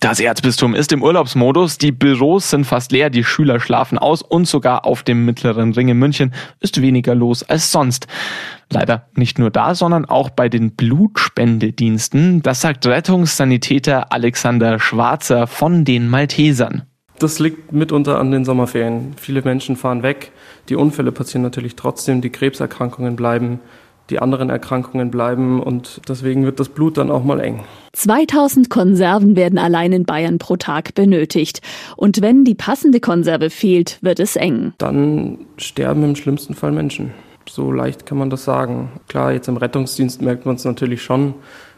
Das Erzbistum ist im Urlaubsmodus, die Büros sind fast leer, die Schüler schlafen aus und sogar auf dem mittleren Ring in München ist weniger los als sonst. Leider nicht nur da, sondern auch bei den Blutspendediensten. Das sagt Rettungssanitäter Alexander Schwarzer von den Maltesern. Das liegt mitunter an den Sommerferien. Viele Menschen fahren weg. Die Unfälle passieren natürlich trotzdem, die Krebserkrankungen bleiben die anderen Erkrankungen bleiben und deswegen wird das Blut dann auch mal eng. 2000 Konserven werden allein in Bayern pro Tag benötigt. Und wenn die passende Konserve fehlt, wird es eng. Dann sterben im schlimmsten Fall Menschen. So leicht kann man das sagen. Klar, jetzt im Rettungsdienst merkt man es natürlich schon,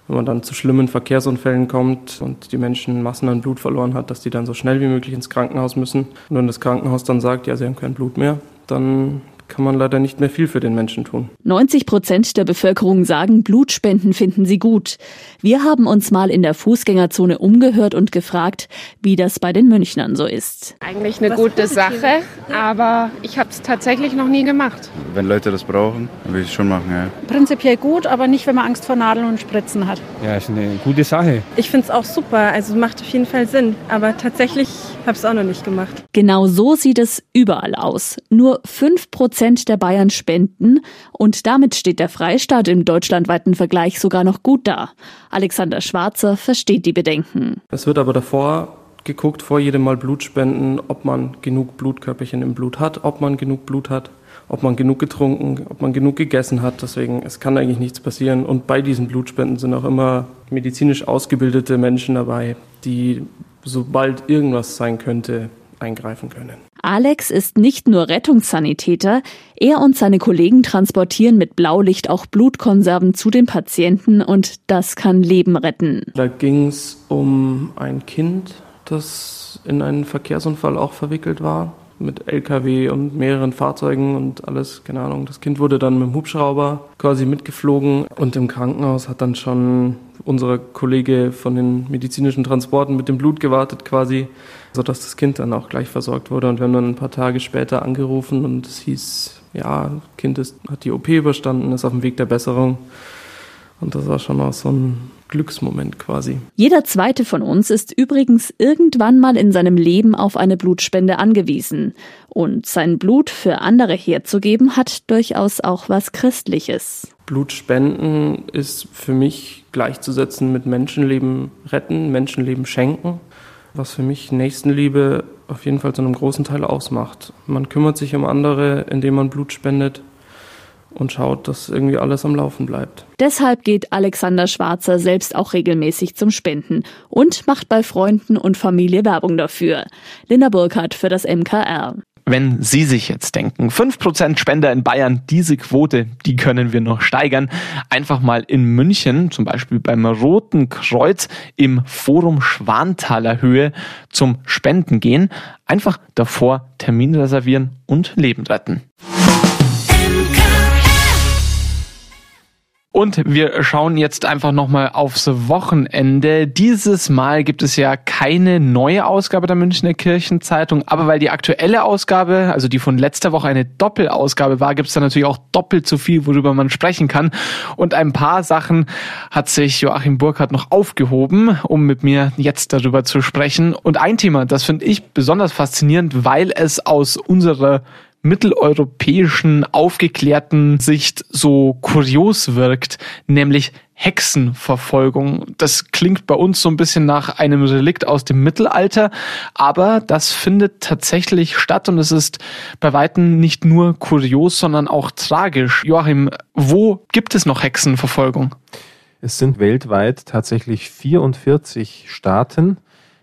wenn man dann zu schlimmen Verkehrsunfällen kommt und die Menschen Massen an Blut verloren hat, dass die dann so schnell wie möglich ins Krankenhaus müssen. Und wenn das Krankenhaus dann sagt, ja, sie haben kein Blut mehr, dann kann man leider nicht mehr viel für den Menschen tun. 90 Prozent der Bevölkerung sagen, Blutspenden finden sie gut. Wir haben uns mal in der Fußgängerzone umgehört und gefragt, wie das bei den Münchnern so ist. Eigentlich eine Was gute Sache, aber ich habe es tatsächlich noch nie gemacht. Wenn Leute das brauchen, dann will ich es schon machen, ja. Prinzipiell gut, aber nicht, wenn man Angst vor Nadeln und Spritzen hat. Ja, ist eine gute Sache. Ich finde es auch super, also macht auf jeden Fall Sinn, aber tatsächlich habe ich es auch noch nicht gemacht. Genau so sieht es überall aus. Nur 5 Prozent Prozent der Bayern spenden und damit steht der Freistaat im deutschlandweiten Vergleich sogar noch gut da. Alexander Schwarzer versteht die Bedenken. Es wird aber davor geguckt, vor jedem Mal Blutspenden, ob man genug Blutkörperchen im Blut hat, ob man genug Blut hat, ob man genug getrunken, ob man genug gegessen hat. Deswegen, es kann eigentlich nichts passieren. Und bei diesen Blutspenden sind auch immer medizinisch ausgebildete Menschen dabei, die sobald irgendwas sein könnte, eingreifen können. Alex ist nicht nur Rettungssanitäter, er und seine Kollegen transportieren mit Blaulicht auch Blutkonserven zu den Patienten und das kann Leben retten. Da ging es um ein Kind, das in einen Verkehrsunfall auch verwickelt war mit LKW und mehreren Fahrzeugen und alles, keine Ahnung. Das Kind wurde dann mit dem Hubschrauber quasi mitgeflogen und im Krankenhaus hat dann schon unser Kollege von den medizinischen Transporten mit dem Blut gewartet quasi, sodass das Kind dann auch gleich versorgt wurde. Und wir haben dann ein paar Tage später angerufen und es hieß, ja, Kind ist, hat die OP überstanden, ist auf dem Weg der Besserung. Und das war schon auch so ein Glücksmoment quasi. Jeder zweite von uns ist übrigens irgendwann mal in seinem Leben auf eine Blutspende angewiesen. Und sein Blut für andere herzugeben, hat durchaus auch was Christliches. Blutspenden ist für mich gleichzusetzen mit Menschenleben retten, Menschenleben schenken, was für mich Nächstenliebe auf jeden Fall zu einem großen Teil ausmacht. Man kümmert sich um andere, indem man Blut spendet und schaut, dass irgendwie alles am Laufen bleibt. Deshalb geht Alexander Schwarzer selbst auch regelmäßig zum Spenden und macht bei Freunden und Familie Werbung dafür. Linda Burkhardt für das MKR. Wenn Sie sich jetzt denken, 5% Spender in Bayern, diese Quote, die können wir noch steigern. Einfach mal in München, zum Beispiel beim Roten Kreuz im Forum Schwanthaler Höhe zum Spenden gehen. Einfach davor Termin reservieren und Leben retten. Und wir schauen jetzt einfach nochmal aufs Wochenende. Dieses Mal gibt es ja keine neue Ausgabe der Münchner Kirchenzeitung, aber weil die aktuelle Ausgabe, also die von letzter Woche eine Doppelausgabe war, gibt es da natürlich auch doppelt so viel, worüber man sprechen kann. Und ein paar Sachen hat sich Joachim Burkhardt noch aufgehoben, um mit mir jetzt darüber zu sprechen. Und ein Thema, das finde ich besonders faszinierend, weil es aus unserer mitteleuropäischen aufgeklärten Sicht so kurios wirkt, nämlich Hexenverfolgung. Das klingt bei uns so ein bisschen nach einem Relikt aus dem Mittelalter, aber das findet tatsächlich statt und es ist bei weitem nicht nur kurios, sondern auch tragisch. Joachim, wo gibt es noch Hexenverfolgung? Es sind weltweit tatsächlich 44 Staaten,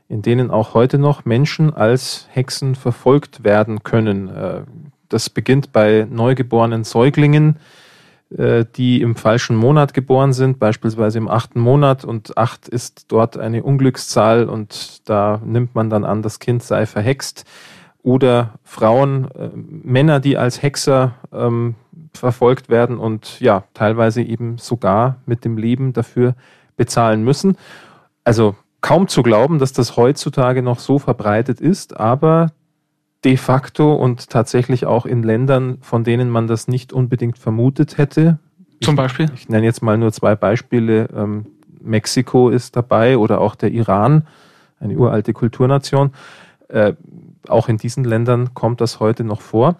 in denen auch heute noch Menschen als Hexen verfolgt werden können. Äh, das beginnt bei neugeborenen Säuglingen, äh, die im falschen Monat geboren sind, beispielsweise im achten Monat. Und acht ist dort eine Unglückszahl und da nimmt man dann an, das Kind sei verhext. Oder Frauen, äh, Männer, die als Hexer ähm, verfolgt werden und ja, teilweise eben sogar mit dem Leben dafür bezahlen müssen. Also kaum zu glauben, dass das heutzutage noch so verbreitet ist, aber de facto und tatsächlich auch in Ländern, von denen man das nicht unbedingt vermutet hätte. Zum Beispiel? Ich, ich nenne jetzt mal nur zwei Beispiele. Ähm, Mexiko ist dabei oder auch der Iran, eine uralte Kulturnation. Äh, auch in diesen Ländern kommt das heute noch vor.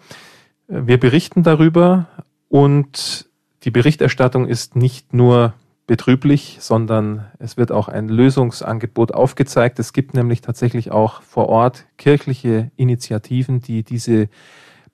Äh, wir berichten darüber und die Berichterstattung ist nicht nur betrüblich, sondern es wird auch ein Lösungsangebot aufgezeigt. Es gibt nämlich tatsächlich auch vor Ort kirchliche Initiativen, die diese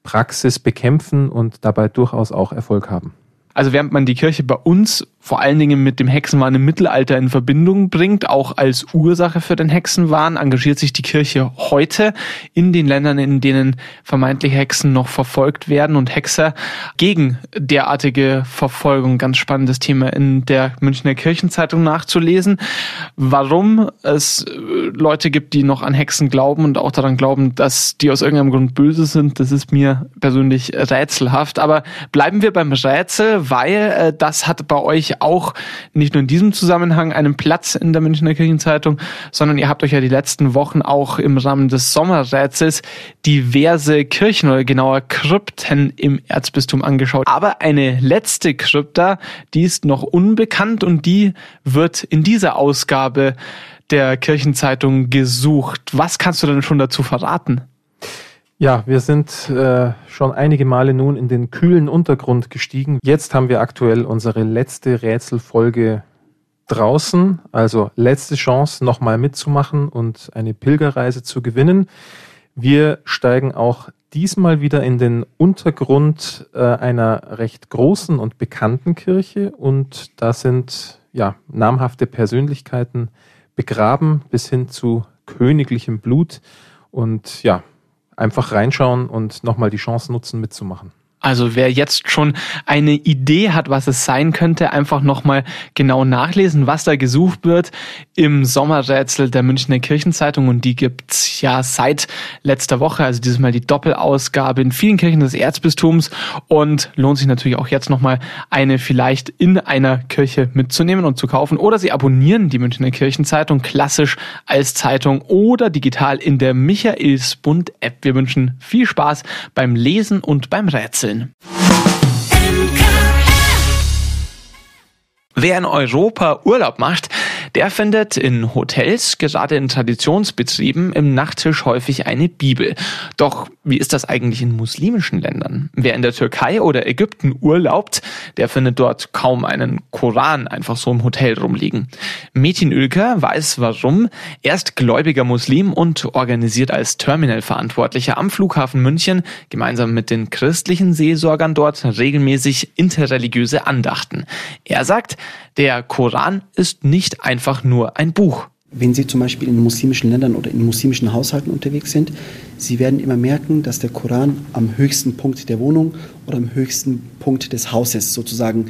Praxis bekämpfen und dabei durchaus auch Erfolg haben. Also während man die Kirche bei uns vor allen Dingen mit dem Hexenwahn im Mittelalter in Verbindung bringt, auch als Ursache für den Hexenwahn, engagiert sich die Kirche heute in den Ländern, in denen vermeintlich Hexen noch verfolgt werden und Hexer gegen derartige Verfolgung. Ganz spannendes Thema in der Münchner Kirchenzeitung nachzulesen. Warum es äh, Leute gibt, die noch an Hexen glauben und auch daran glauben, dass die aus irgendeinem Grund böse sind, das ist mir persönlich rätselhaft. Aber bleiben wir beim Rätsel, weil äh, das hat bei euch auch nicht nur in diesem Zusammenhang einen Platz in der Münchner Kirchenzeitung, sondern ihr habt euch ja die letzten Wochen auch im Rahmen des Sommerrätsels diverse Kirchen oder genauer Krypten im Erzbistum angeschaut. Aber eine letzte Krypta, die ist noch unbekannt und die wird in dieser Ausgabe der Kirchenzeitung gesucht. Was kannst du denn schon dazu verraten? Ja, wir sind äh, schon einige Male nun in den kühlen Untergrund gestiegen. Jetzt haben wir aktuell unsere letzte Rätselfolge draußen, also letzte Chance, nochmal mitzumachen und eine Pilgerreise zu gewinnen. Wir steigen auch diesmal wieder in den Untergrund äh, einer recht großen und bekannten Kirche und da sind ja namhafte Persönlichkeiten begraben bis hin zu königlichem Blut und ja, einfach reinschauen und nochmal die Chance nutzen, mitzumachen. Also wer jetzt schon eine Idee hat, was es sein könnte, einfach nochmal genau nachlesen, was da gesucht wird im Sommerrätsel der Münchner Kirchenzeitung. Und die gibt's ja seit letzter Woche, also dieses Mal die Doppelausgabe in vielen Kirchen des Erzbistums. Und lohnt sich natürlich auch jetzt nochmal eine vielleicht in einer Kirche mitzunehmen und zu kaufen. Oder Sie abonnieren die Münchner Kirchenzeitung klassisch als Zeitung oder digital in der Michaelsbund-App. Wir wünschen viel Spaß beim Lesen und beim Rätseln. Wer in Europa Urlaub macht, der findet in Hotels, gerade in Traditionsbetrieben, im Nachttisch häufig eine Bibel. Doch wie ist das eigentlich in muslimischen Ländern? Wer in der Türkei oder Ägypten urlaubt, der findet dort kaum einen Koran einfach so im Hotel rumliegen. Metin Ülker weiß warum. Er ist gläubiger Muslim und organisiert als Terminalverantwortlicher am Flughafen München gemeinsam mit den christlichen Seelsorgern dort regelmäßig interreligiöse Andachten. Er sagt, der Koran ist nicht einfach nur ein Buch. Wenn Sie zum Beispiel in muslimischen Ländern oder in muslimischen Haushalten unterwegs sind, Sie werden immer merken, dass der Koran am höchsten Punkt der Wohnung oder am höchsten Punkt des Hauses sozusagen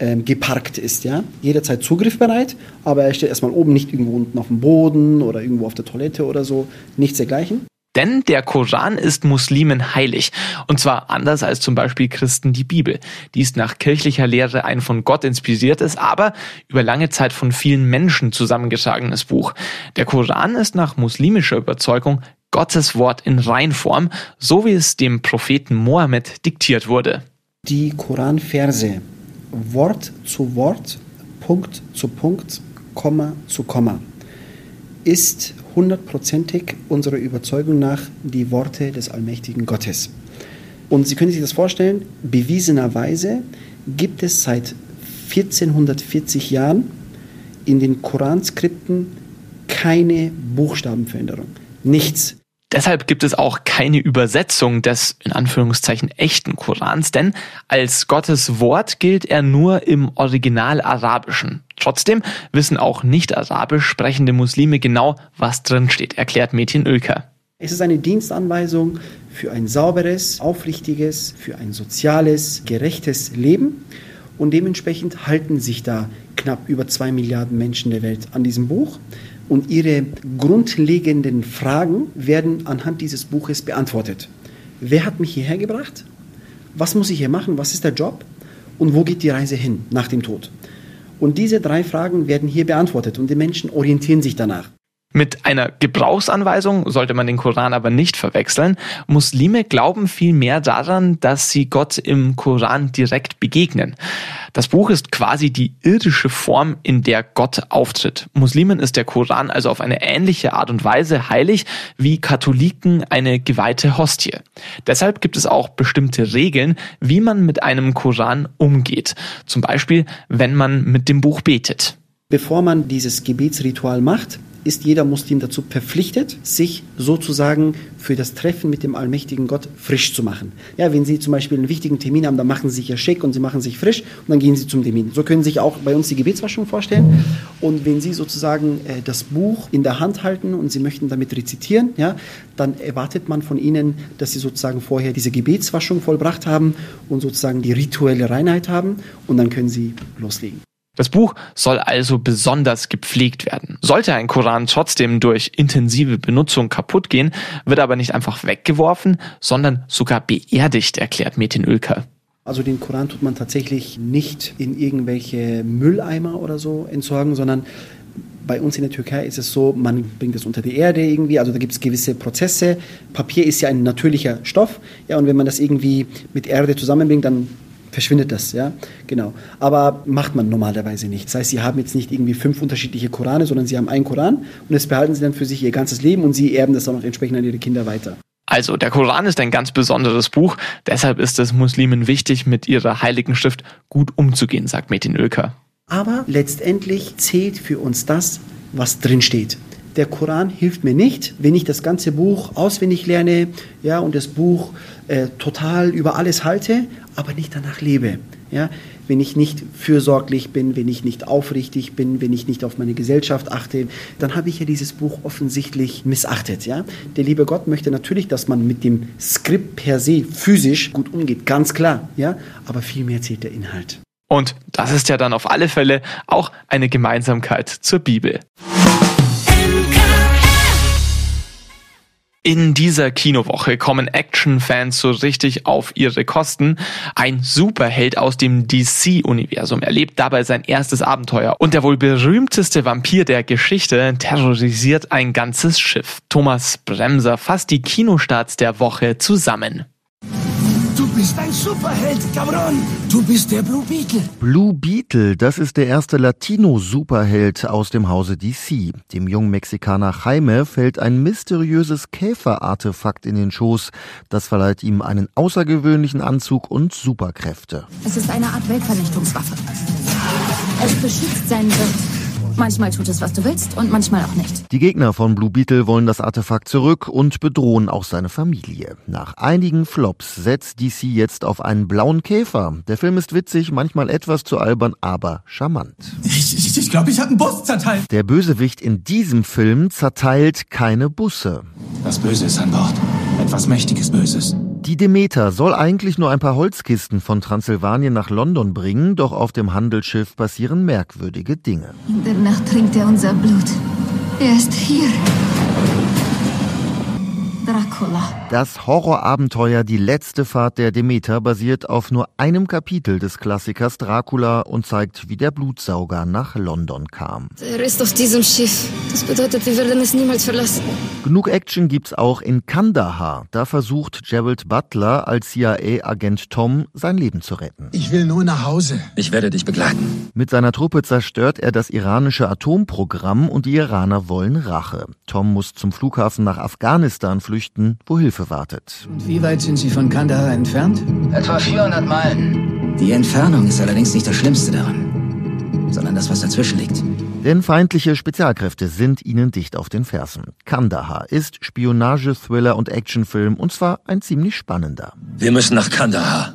ähm, geparkt ist. Ja? Jederzeit zugriffbereit, aber er steht erstmal oben, nicht irgendwo unten auf dem Boden oder irgendwo auf der Toilette oder so, nichts dergleichen. Denn der Koran ist Muslimen heilig. Und zwar anders als zum Beispiel Christen die Bibel. Die ist nach kirchlicher Lehre ein von Gott inspiriertes, aber über lange Zeit von vielen Menschen zusammengetragenes Buch. Der Koran ist nach muslimischer Überzeugung Gottes Wort in Reinform, so wie es dem Propheten Mohammed diktiert wurde. Die Koranverse Wort zu Wort, Punkt zu Punkt, Komma zu Komma ist hundertprozentig unserer Überzeugung nach die Worte des allmächtigen Gottes. Und Sie können sich das vorstellen, bewiesenerweise gibt es seit 1440 Jahren in den Koranskripten keine Buchstabenveränderung. Nichts. Deshalb gibt es auch keine Übersetzung des in Anführungszeichen echten Korans, denn als Gottes Wort gilt er nur im Original Arabischen. Trotzdem wissen auch nicht arabisch sprechende Muslime genau, was drin steht, erklärt Mädchen Ölker. Es ist eine Dienstanweisung für ein sauberes, aufrichtiges, für ein soziales, gerechtes Leben. Und dementsprechend halten sich da knapp über zwei Milliarden Menschen der Welt an diesem Buch und ihre grundlegenden Fragen werden anhand dieses Buches beantwortet. Wer hat mich hierher gebracht? Was muss ich hier machen? Was ist der Job? Und wo geht die Reise hin nach dem Tod? Und diese drei Fragen werden hier beantwortet und die Menschen orientieren sich danach. Mit einer Gebrauchsanweisung sollte man den Koran aber nicht verwechseln. Muslime glauben vielmehr daran, dass sie Gott im Koran direkt begegnen. Das Buch ist quasi die irdische Form, in der Gott auftritt. Muslimen ist der Koran also auf eine ähnliche Art und Weise heilig wie Katholiken eine geweihte Hostie. Deshalb gibt es auch bestimmte Regeln, wie man mit einem Koran umgeht. Zum Beispiel, wenn man mit dem Buch betet. Bevor man dieses Gebetsritual macht, ist jeder Muslim dazu verpflichtet, sich sozusagen für das Treffen mit dem allmächtigen Gott frisch zu machen. Ja, wenn Sie zum Beispiel einen wichtigen Termin haben, dann machen Sie sich ja schick und Sie machen sich frisch und dann gehen Sie zum Termin. So können Sie sich auch bei uns die Gebetswaschung vorstellen. Und wenn Sie sozusagen äh, das Buch in der Hand halten und Sie möchten damit rezitieren, ja, dann erwartet man von Ihnen, dass Sie sozusagen vorher diese Gebetswaschung vollbracht haben und sozusagen die rituelle Reinheit haben und dann können Sie loslegen. Das Buch soll also besonders gepflegt werden. Sollte ein Koran trotzdem durch intensive Benutzung kaputt gehen, wird aber nicht einfach weggeworfen, sondern sogar beerdigt, erklärt Metin Ölker. Also den Koran tut man tatsächlich nicht in irgendwelche Mülleimer oder so entsorgen, sondern bei uns in der Türkei ist es so, man bringt es unter die Erde irgendwie, also da gibt es gewisse Prozesse. Papier ist ja ein natürlicher Stoff, ja, und wenn man das irgendwie mit Erde zusammenbringt, dann verschwindet das, ja, genau. Aber macht man normalerweise nicht. Das heißt, sie haben jetzt nicht irgendwie fünf unterschiedliche Korane, sondern sie haben einen Koran und das behalten sie dann für sich ihr ganzes Leben und sie erben das auch noch entsprechend an ihre Kinder weiter. Also, der Koran ist ein ganz besonderes Buch, deshalb ist es Muslimen wichtig, mit ihrer heiligen Schrift gut umzugehen, sagt Metin Ölker. Aber letztendlich zählt für uns das, was drin steht der Koran hilft mir nicht, wenn ich das ganze Buch auswendig lerne ja, und das Buch äh, total über alles halte, aber nicht danach lebe. Ja, wenn ich nicht fürsorglich bin, wenn ich nicht aufrichtig bin, wenn ich nicht auf meine Gesellschaft achte, dann habe ich ja dieses Buch offensichtlich missachtet. Ja? Der liebe Gott möchte natürlich, dass man mit dem Skript per se physisch gut umgeht, ganz klar. Ja? Aber vielmehr zählt der Inhalt. Und das ist ja dann auf alle Fälle auch eine Gemeinsamkeit zur Bibel. In dieser Kinowoche kommen Action-Fans so richtig auf ihre Kosten. Ein Superheld aus dem DC-Universum erlebt dabei sein erstes Abenteuer. Und der wohl berühmteste Vampir der Geschichte terrorisiert ein ganzes Schiff. Thomas Bremser fasst die Kinostarts der Woche zusammen. Du bist ein Superheld, Cabron. Du bist der Blue Beetle. Blue Beetle, das ist der erste Latino-Superheld aus dem Hause DC. Dem jungen Mexikaner Jaime fällt ein mysteriöses Käferartefakt in den Schoß. Das verleiht ihm einen außergewöhnlichen Anzug und Superkräfte. Es ist eine Art Weltvernichtungswaffe. Es beschützt seinen Wirt Manchmal tut es, was du willst und manchmal auch nicht. Die Gegner von Blue Beetle wollen das Artefakt zurück und bedrohen auch seine Familie. Nach einigen Flops setzt DC jetzt auf einen blauen Käfer. Der Film ist witzig, manchmal etwas zu albern, aber charmant. Ich, ich, ich glaube, ich habe einen Bus zerteilt. Der Bösewicht in diesem Film zerteilt keine Busse. Das Böse ist an Bord. Etwas mächtiges Böses. Die Demeter soll eigentlich nur ein paar Holzkisten von Transsilvanien nach London bringen, doch auf dem Handelsschiff passieren merkwürdige Dinge. In der Nacht trinkt er unser Blut. Er ist hier. Dracula. Das Horrorabenteuer Die letzte Fahrt der Demeter basiert auf nur einem Kapitel des Klassikers Dracula und zeigt, wie der Blutsauger nach London kam. Er ist auf diesem Schiff. Das bedeutet, wir werden es niemals verlassen. Genug Action gibt's auch in Kandahar. Da versucht Gerald Butler als CIA-Agent Tom sein Leben zu retten. Ich will nur nach Hause. Ich werde dich begleiten. Mit seiner Truppe zerstört er das iranische Atomprogramm und die Iraner wollen Rache. Tom muss zum Flughafen nach Afghanistan flüchten flüchten, wo Hilfe wartet. Und wie weit sind Sie von Kandahar entfernt? Etwa 400 Meilen. Die Entfernung ist allerdings nicht das Schlimmste daran, sondern das, was dazwischen liegt. Denn feindliche Spezialkräfte sind ihnen dicht auf den Fersen. Kandahar ist Spionage, Thriller und Actionfilm und zwar ein ziemlich spannender. Wir müssen nach Kandahar.